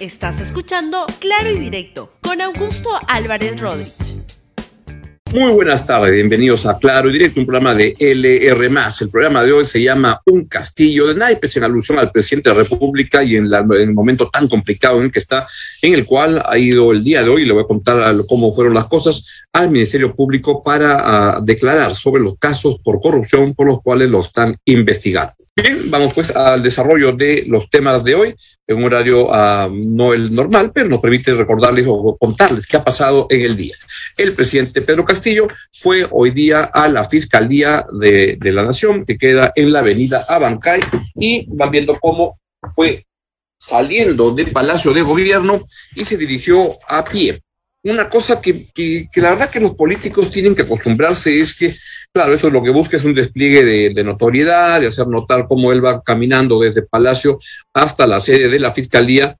Estás escuchando Claro y Directo con Augusto Álvarez Rodríguez. Muy buenas tardes, bienvenidos a Claro y Directo, un programa de LR. El programa de hoy se llama Un castillo de naipes, en alusión al presidente de la República y en, el momento tan complicado en el que está, en el cual ha ido el día de hoy, le voy a contar cómo fueron las cosas, al Ministerio Público para ah, declarar sobre los casos por corrupción por los cuales lo están investigando. Bien, vamos pues al desarrollo de los temas de hoy en un horario ah, no el normal, pero nos permite recordarles o contarles qué ha pasado en el día. El presidente Pedro Castillo fue hoy día a la Fiscalía de, la Nación, que queda en la avenida Abancay, y van viendo cómo fue saliendo del Palacio de Gobierno y se dirigió a pie una cosa que, la verdad que los políticos tienen que acostumbrarse es que, claro, eso es lo que busca es un despliegue de, notoriedad, de hacer notar cómo él va caminando desde Palacio hasta la sede de la Fiscalía.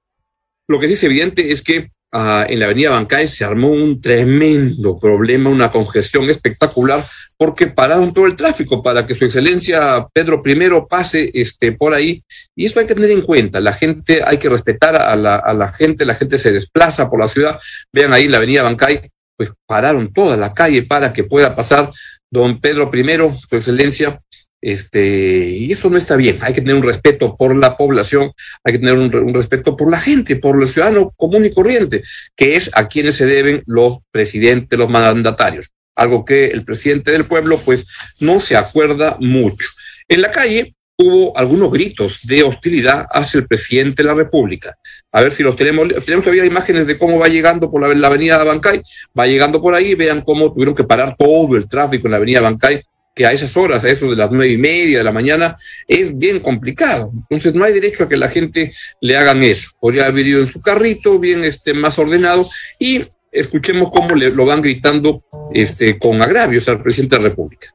Lo que sí es evidente es que ah, en la avenida Bancay se armó un tremendo problema, una congestión espectacular, porque pararon todo el tráfico para que su excelencia Pedro I pase este, por ahí. Y eso hay que tener en cuenta. La gente, hay que respetar a la, a la gente, la gente se desplaza por la ciudad. Vean ahí la avenida Bancay, pues pararon toda la calle para que pueda pasar don Pedro I, su excelencia. Este, y eso no está bien. Hay que tener un respeto por la población, hay que tener un, un, respeto por la gente, por el ciudadano común y corriente, que es a quienes se deben los presidentes, los mandatarios algo que el presidente del pueblo pues no se acuerda mucho. En la calle hubo algunos gritos de hostilidad hacia el presidente de la República. A ver si los tenemos. Tenemos todavía imágenes de cómo va llegando por la, avenida Bancay. Va llegando por ahí. Vean cómo tuvieron que parar todo el tráfico en la avenida Bancay, que a esas horas, a eso de las nueve y media de la mañana, es bien complicado. Entonces no hay derecho a que la gente le hagan eso. Podría haber ido en su carrito, bien este, más ordenado, y escuchemos cómo le, lo van gritando este, con agravios al presidente de la República.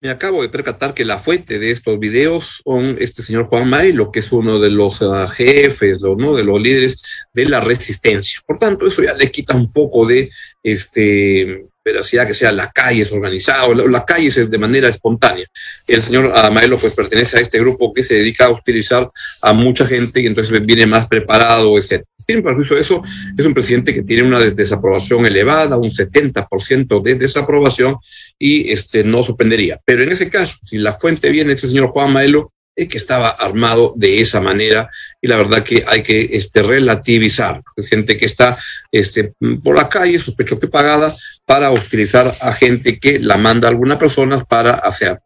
Me acabo de percatar que la fuente de estos videos son este señor Juan Mailo, que es uno de los uh, jefes, ¿no? de los líderes de la resistencia. Por tanto, eso ya le quita un poco de este veracidad que sea la calle es organizado, la, la calle es de manera espontánea. El señor Maelo pues pertenece a este grupo que se dedica a utilizar a mucha gente y entonces viene más preparado, etc. Sin perjuicio de eso, es un presidente que tiene una desaprobación elevada, un 70% de desaprobación y este, no sorprendería. Pero en ese caso, si la fuente viene este señor Juan Maelo, es que estaba armado de esa manera y la verdad que hay que este, relativizar. Gente que está este, por la calle, sospecho que pagada, para utilizar a gente que la manda a algunas personas para hacer.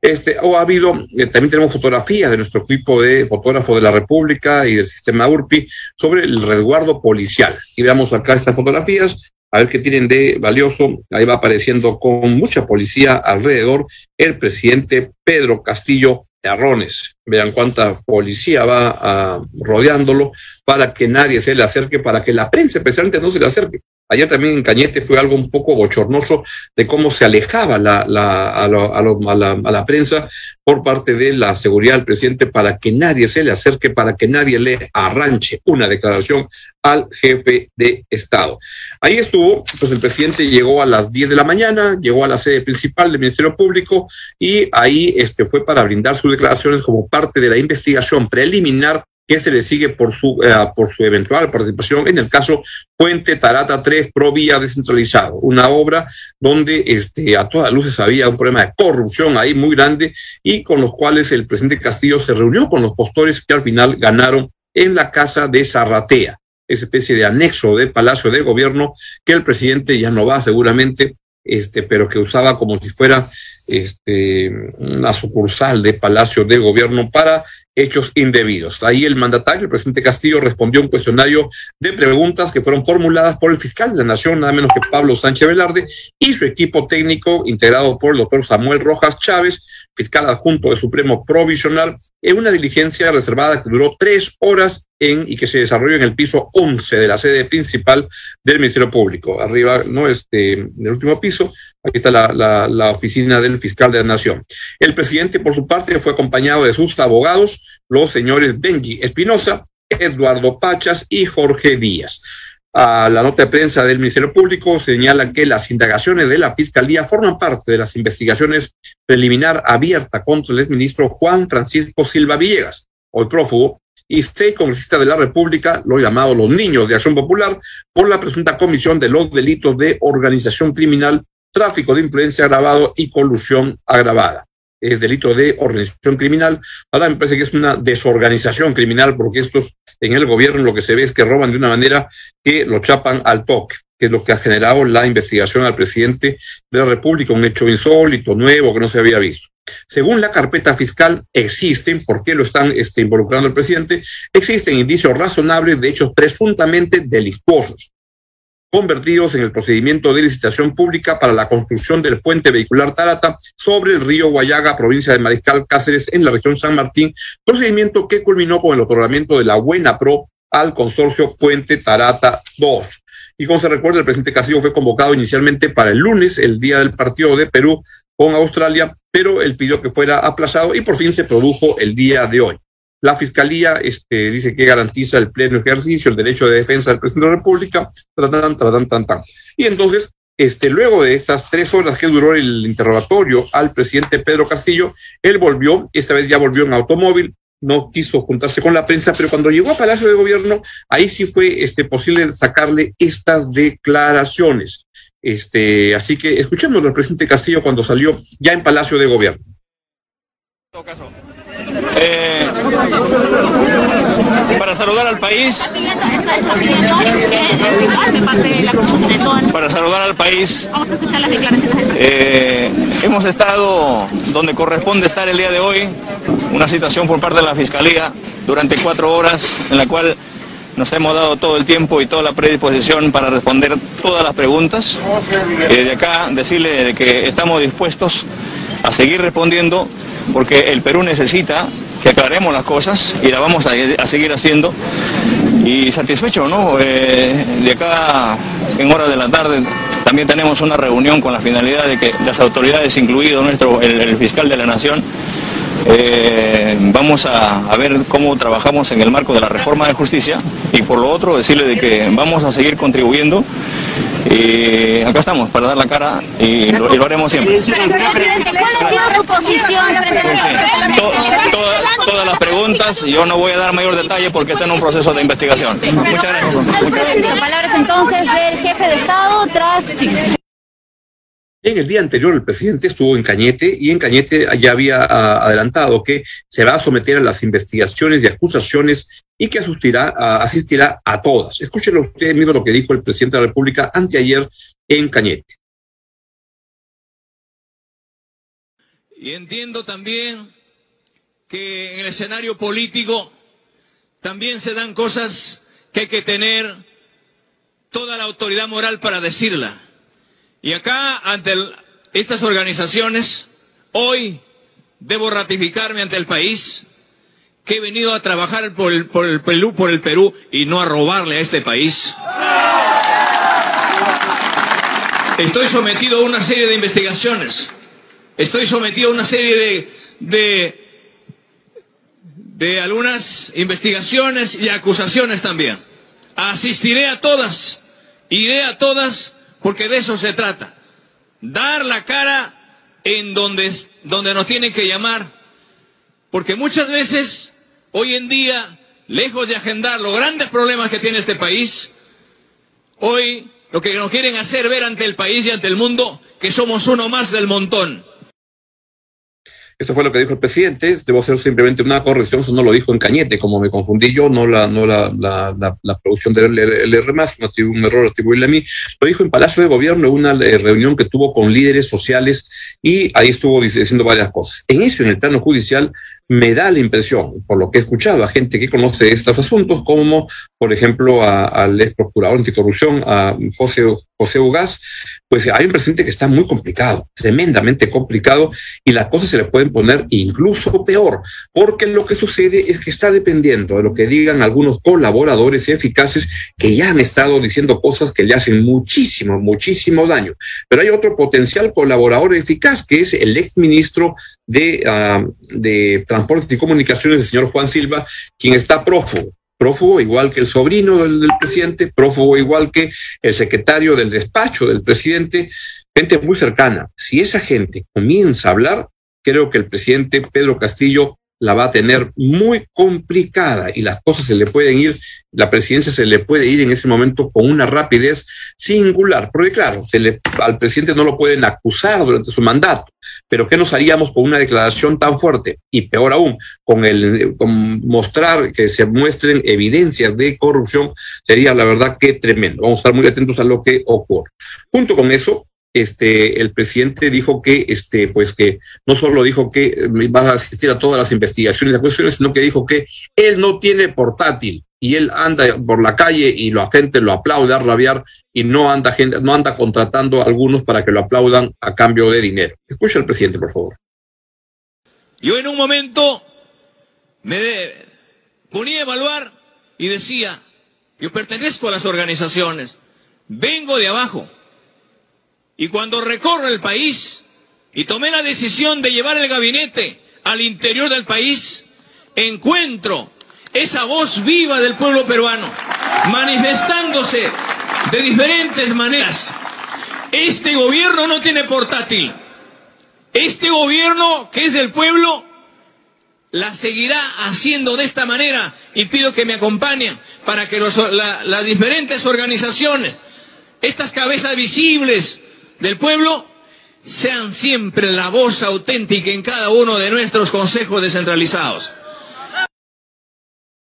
Este, o ha habido, eh, también tenemos fotografías de nuestro equipo de fotógrafos de la República y del sistema URPI sobre el resguardo policial. Y veamos acá estas fotografías a ver qué tienen de valioso. Ahí va apareciendo con mucha policía alrededor el presidente Pedro Castillo Arrones. Vean cuánta policía va ah, rodeándolo para que nadie se le acerque, para que la prensa especialmente no se le acerque. Ayer también en Cañete fue algo un poco bochornoso de cómo se alejaba la, la, a, la, a, la, prensa por parte de la seguridad del presidente para que nadie se le acerque, para que nadie le arranche una declaración al jefe de Estado. Ahí estuvo, pues el presidente llegó a las 10 de la mañana, llegó a la sede principal del Ministerio Público y ahí este, fue para brindar sus declaraciones como parte de la investigación preliminar que se le sigue por su, eh, por su eventual participación. En el caso Puente Tarata 3 Provía Descentralizado, una obra donde este, a todas luces había un problema de corrupción ahí muy grande y con los cuales el presidente Castillo se reunió con los postores que al final ganaron en la casa de Zarratea, esa especie de anexo del Palacio de Gobierno que el presidente ya no va seguramente, este, pero que usaba como si fuera este, una sucursal de Palacio de Gobierno para hechos indebidos. Ahí el mandatario, el presidente Castillo, respondió un cuestionario de preguntas que fueron formuladas por el fiscal de la Nación, nada menos que Pablo Sánchez Velarde, y su equipo técnico, integrado por el doctor Samuel Rojas Chávez, fiscal adjunto de Supremo Provisional, en una diligencia reservada que duró tres horas en, y que se desarrolló en el piso 11 de la sede principal del Ministerio Público. Arriba, no este, en el último piso, aquí está la, la, la oficina del fiscal de la Nación. El presidente, por su parte, fue acompañado de sus abogados, los señores Benji Espinosa, Eduardo Pachas y Jorge Díaz. A la nota de prensa del Ministerio Público señala que las indagaciones de la Fiscalía forman parte de las investigaciones preliminar abierta contra el exministro Juan Francisco Silva Villegas, hoy prófugo, y seis congresistas de la República, lo llamado los niños de Acción Popular, por la presunta comisión de los delitos de organización criminal, tráfico de influencia agravado y colusión agravada es delito de organización criminal. Ahora me parece que es una desorganización criminal porque estos en el gobierno lo que se ve es que roban de una manera que lo chapan al toque, que es lo que ha generado la investigación al presidente de la República, un hecho insólito, nuevo, que no se había visto. Según la carpeta fiscal, existen, ¿por qué lo están este, involucrando el presidente? Existen indicios razonables de hechos presuntamente delictuosos convertidos en el procedimiento de licitación pública para la construcción del puente vehicular Tarata sobre el río Guayaga, provincia de Mariscal Cáceres, en la región San Martín, procedimiento que culminó con el otorgamiento de la Buena Pro al consorcio Puente Tarata 2. Y como se recuerda, el presidente Castillo fue convocado inicialmente para el lunes, el día del partido de Perú con Australia, pero él pidió que fuera aplazado y por fin se produjo el día de hoy. La Fiscalía este, dice que garantiza el pleno ejercicio, el derecho de defensa del presidente de la República, tratan, tratan, tan, tan. Y entonces, este, luego de estas tres horas que duró el interrogatorio al presidente Pedro Castillo, él volvió, esta vez ya volvió en automóvil, no quiso juntarse con la prensa, pero cuando llegó a Palacio de Gobierno, ahí sí fue este, posible sacarle estas declaraciones. Este, así que escuchemos al presidente Castillo cuando salió ya en Palacio de Gobierno. Eh, para saludar al país, para saludar al país, eh, hemos estado donde corresponde estar el día de hoy, una situación por parte de la Fiscalía durante cuatro horas en la cual nos hemos dado todo el tiempo y toda la predisposición para responder todas las preguntas. Eh, de acá decirle de que estamos dispuestos a seguir respondiendo porque el Perú necesita que aclaremos las cosas y la vamos a, seguir haciendo. Y satisfecho, ¿no? Eh, de acá, en horas de la tarde, también tenemos una reunión con la finalidad de que las autoridades, incluido nuestro, el, el fiscal de la Nación, eh, vamos a, a, ver cómo trabajamos en el marco de la reforma de justicia y por lo otro decirle de que vamos a seguir contribuyendo y acá estamos para dar la cara y lo, y lo haremos siempre. todas las preguntas, yo no voy a dar mayor detalle porque está en un proceso de investigación. Muchas gracias. Muchas Palabras entonces del jefe de Estado. En el día anterior el presidente estuvo en Cañete y en Cañete ya había uh, adelantado que se va a someter a las investigaciones y acusaciones y que asistirá, uh, asistirá a todas. Escúchenlo usted mismo lo que dijo el presidente de la República anteayer en Cañete. Y entiendo también que en el escenario político también se dan cosas que hay que tener toda la autoridad moral para decirla. Y acá, ante estas organizaciones, hoy debo ratificarme ante el país que he venido a trabajar por el, por el, Perú, por el Perú y no a robarle a este país. estoy sometido a una serie de investigaciones, estoy sometido a una serie de, de, de algunas investigaciones y acusaciones también. Asistiré a todas, iré a todas, porque de eso se trata. Dar la cara en donde, donde nos tienen que llamar, porque muchas veces, hoy en día, lejos de agendar los grandes problemas que tiene este país, hoy lo que nos quieren hacer ver ante el país y ante el mundo, que somos uno más del montón. Esto fue lo que dijo el presidente. Debo hacer simplemente una corrección. Eso no lo dijo en Cañete, como me confundí yo, no la, no la, la, la, producción del LR, no un error atribuirle a mí. Lo dijo en Palacio de Gobierno, en una eh, reunión que tuvo con líderes sociales y ahí estuvo diciendo varias cosas. En eso, en el plano judicial, me da la impresión, por lo que he escuchado a gente que conoce estos asuntos, como por ejemplo al ex procurador anticorrupción, a José, José Ugaz, pues hay un presidente que está muy complicado, tremendamente complicado, y las cosas se le pueden poner incluso peor, porque lo que sucede es que está dependiendo de lo que digan algunos colaboradores eficaces que ya han estado diciendo cosas que le hacen muchísimo, muchísimo daño. Pero hay otro potencial colaborador eficaz, que es el ex ministro de, uh, de Transportes y Comunicaciones, el señor Juan Silva, quien está prófugo. Prófugo igual que el sobrino del, del presidente, prófugo igual que el secretario del despacho del presidente, gente muy cercana. Si esa gente comienza a hablar, creo que el presidente Pedro Castillo la va a tener muy complicada y las cosas se le pueden ir, la presidencia se le puede ir en ese momento con una rapidez singular, porque claro, se le, al presidente no lo pueden acusar durante su mandato, pero ¿qué nos haríamos con una declaración tan fuerte? Y peor aún, con el con mostrar que se muestren evidencias de corrupción, sería la verdad que tremendo. Vamos a estar muy atentos a lo que ocurre. Junto con eso, este, el presidente dijo que, este, pues que no solo dijo que eh, va a asistir a todas las investigaciones y cuestiones, sino que dijo que él no tiene portátil y él anda por la calle y la gente lo aplaude a rabiar y no anda gente, no anda contratando a algunos para que lo aplaudan a cambio de dinero. Escucha al presidente, por favor. Yo en un momento me ponía a evaluar y decía, yo pertenezco a las organizaciones, vengo de abajo y cuando recorro el país y tomé la decisión de llevar el gabinete al interior del país, encuentro esa voz viva del pueblo peruano manifestándose de diferentes maneras. Este gobierno no tiene portátil. Este gobierno que es del pueblo la seguirá haciendo de esta manera y pido que me acompañen para que las diferentes organizaciones, estas cabezas visibles, del pueblo sean siempre la voz auténtica en cada uno de nuestros consejos descentralizados.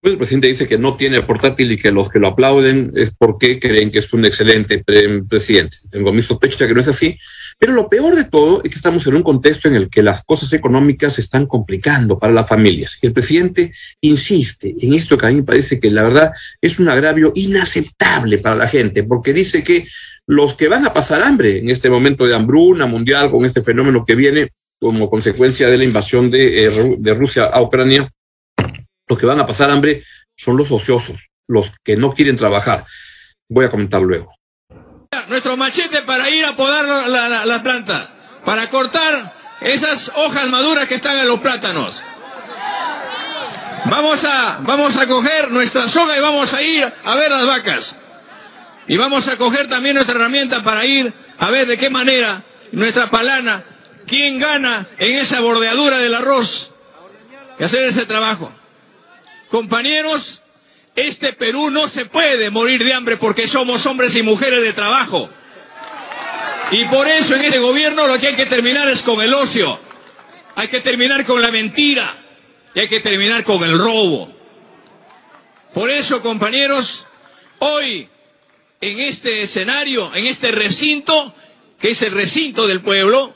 El presidente dice que no tiene portátil y que los que lo aplauden es porque creen que es un excelente presidente. Tengo mi sospecha que no es así, pero lo peor de todo es que estamos en un contexto en el que las cosas económicas se están complicando para las familias. Y el presidente insiste en esto que a mí me parece que la verdad es un agravio inaceptable para la gente, porque dice que los que van a pasar hambre en este momento de hambruna mundial, con este fenómeno que viene como consecuencia de la invasión de, eh, de Rusia a Ucrania, los que van a pasar hambre son los ociosos, los que no quieren trabajar. Voy a comentar luego. Nuestro machete para ir a podar la, la, la planta, para cortar esas hojas maduras que están en los plátanos. Vamos a, vamos a coger nuestra soga y vamos a ir a ver las vacas. Y vamos a coger también nuestra herramienta para ir a ver de qué manera nuestra palana, quién gana en esa bordeadura del arroz y hacer ese trabajo. Compañeros, este Perú no se puede morir de hambre porque somos hombres y mujeres de trabajo. Y por eso en este gobierno lo que hay que terminar es con el ocio. Hay que terminar con la mentira. Y hay que terminar con el robo. Por eso, compañeros, hoy en este escenario, en este recinto, que es el recinto del pueblo?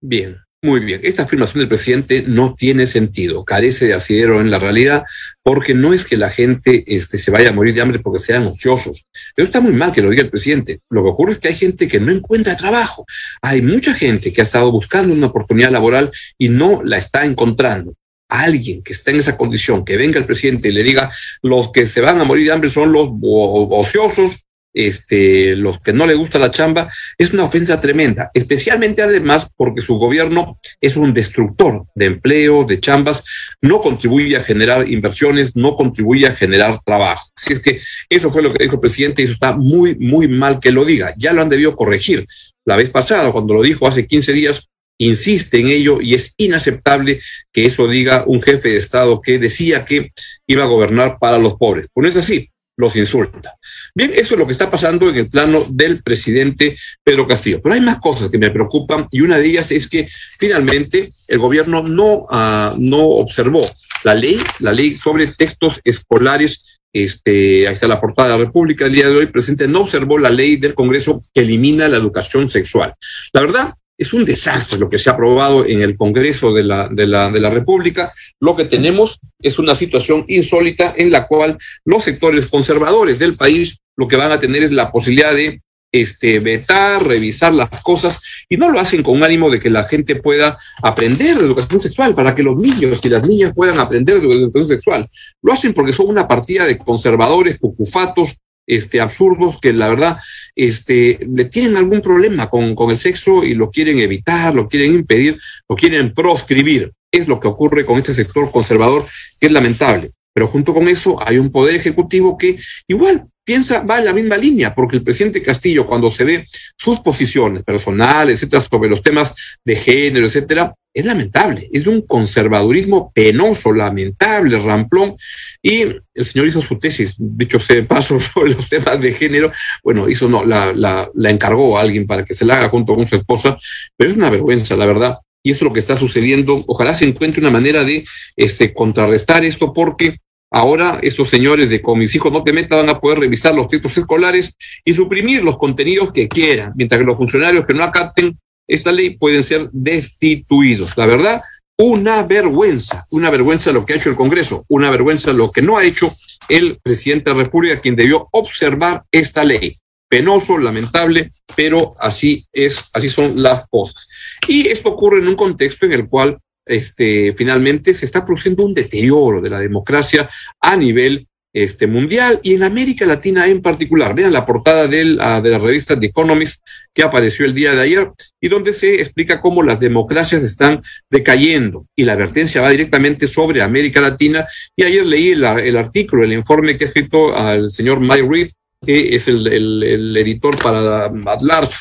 Bien, muy bien. Esta afirmación del presidente no tiene sentido, carece de asidero en la realidad, porque no es que la gente este, se vaya a morir de hambre porque sean ociosos. Pero está muy mal que lo diga el presidente. Lo que ocurre es que hay gente que no encuentra trabajo. Hay mucha gente que ha estado buscando una oportunidad laboral y no la está encontrando alguien que está en esa condición, que venga el presidente y le diga, los que se van a morir de hambre son los ociosos, este, los que no le gusta la chamba, es una ofensa tremenda, especialmente además porque su gobierno es un destructor de empleo, de chambas, no contribuye a generar inversiones, no contribuye a generar trabajo. Así es que eso fue lo que dijo el presidente y eso está muy, muy mal que lo diga. Ya lo han debido corregir. La vez pasada, cuando lo dijo hace 15 días, insiste en ello y es inaceptable que eso diga un jefe de Estado que decía que iba a gobernar para los pobres. Pues no es así los insulta. Bien, eso es lo que está pasando en el plano del presidente Pedro Castillo. Pero hay más cosas que me preocupan y una de ellas es que finalmente el gobierno no, uh, no observó la ley, la ley sobre textos escolares. Este, ahí está la portada de la República el día de hoy, presidente no observó la ley del Congreso que elimina la educación sexual. La verdad, es un desastre lo que se ha aprobado en el Congreso de la, de la, de la República. Lo que tenemos es una situación insólita en la cual los sectores conservadores del país lo que van a tener es la posibilidad de este, vetar, revisar las cosas, y no lo hacen con ánimo de que la gente pueda aprender de educación sexual, para que los niños y las niñas puedan aprender de educación sexual. Lo hacen porque son una partida de conservadores, cucufatos, este, absurdos que la verdad este, le tienen algún problema con, con el sexo y lo quieren evitar, lo quieren impedir, lo quieren proscribir. Es lo que ocurre con este sector conservador, que es lamentable. Pero junto con eso hay un poder ejecutivo que igual piensa, va en la misma línea, porque el presidente Castillo, cuando se ve sus posiciones personales, etcétera, sobre los temas de género, etcétera, es lamentable, es de un conservadurismo penoso, lamentable, ramplón, y el señor hizo su tesis, dicho sea paso, sobre los temas de género, bueno, hizo no, la, la, la encargó a alguien para que se la haga junto con su esposa, pero es una vergüenza, la verdad, y eso es lo que está sucediendo. Ojalá se encuentre una manera de este, contrarrestar esto, porque ahora estos señores de con mis hijos no te metas van a poder revisar los textos escolares y suprimir los contenidos que quieran, mientras que los funcionarios que no acaten esta ley pueden ser destituidos. La verdad, una vergüenza, una vergüenza lo que ha hecho el Congreso, una vergüenza lo que no ha hecho el presidente de la República, quien debió observar esta ley. Penoso, lamentable, pero así es, así son las cosas. Y esto ocurre en un contexto en el cual este, finalmente se está produciendo un deterioro de la democracia a nivel este, mundial y en América Latina en particular. Vean la portada uh, de la revista The Economist que apareció el día de ayer y donde se explica cómo las democracias están decayendo y la advertencia va directamente sobre América Latina. Y ayer leí el, el artículo, el informe que ha escrito al señor Mike Reed, que es el, editor para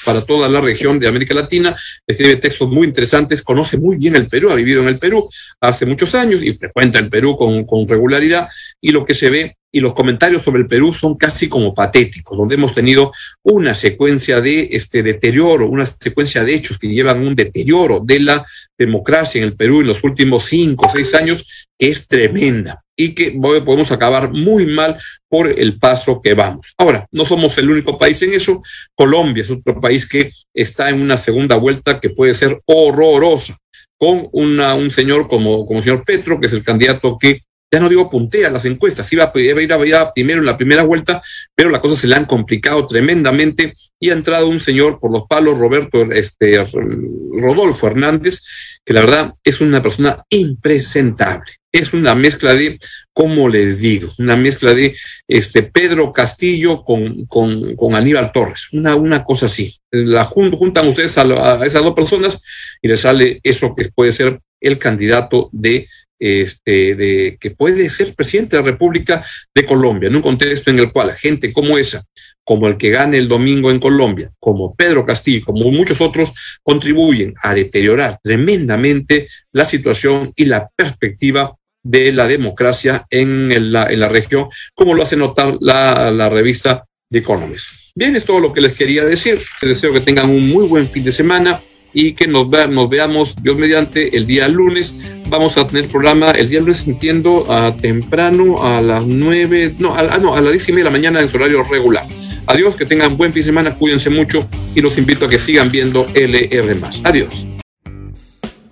para toda la región de América Latina, escribe textos muy interesantes, conoce muy bien el Perú, ha vivido en el Perú hace muchos años y frecuenta el Perú con, con regularidad, y lo que se ve y los comentarios sobre el Perú son casi como patéticos, donde hemos tenido una secuencia de este deterioro, una secuencia de hechos que llevan un deterioro de la democracia en el Perú en los últimos cinco o seis años, que es tremenda y que podemos acabar muy mal por el paso que vamos. Ahora, no somos el único país en eso. Colombia es otro país que está en una segunda vuelta que puede ser horrorosa, con una, un señor como, como el señor Petro, que es el candidato que ya no digo puntea las encuestas, iba a, ir a, primero en la primera vuelta, pero las cosas se le han complicado tremendamente y ha entrado un señor por los palos, Roberto, este, Rodolfo Hernández, que la verdad es una persona impresentable. Es una mezcla de, como les digo, una mezcla de este Pedro Castillo con, con, con Aníbal Torres, una, una cosa así. La juntan ustedes a, esas dos personas y les sale eso que puede ser el candidato de este, de que puede ser presidente de la República de Colombia, en un contexto en el cual gente como esa, como el que gane el domingo en Colombia, como Pedro Castillo, como muchos otros, contribuyen a deteriorar tremendamente la situación y la perspectiva de la democracia en la, en la región, como lo hace notar la, la revista The Economist. Bien, es todo lo que les quería decir. Les deseo que tengan un muy buen fin de semana y que nos, ve, nos veamos, Dios mediante, el día lunes. Vamos a tener programa el día lunes, entiendo, temprano, a las nueve, no, a, no, a las diez y media de la mañana en su horario regular. Adiós, que tengan buen fin de semana, cuídense mucho y los invito a que sigan viendo LR. Adiós.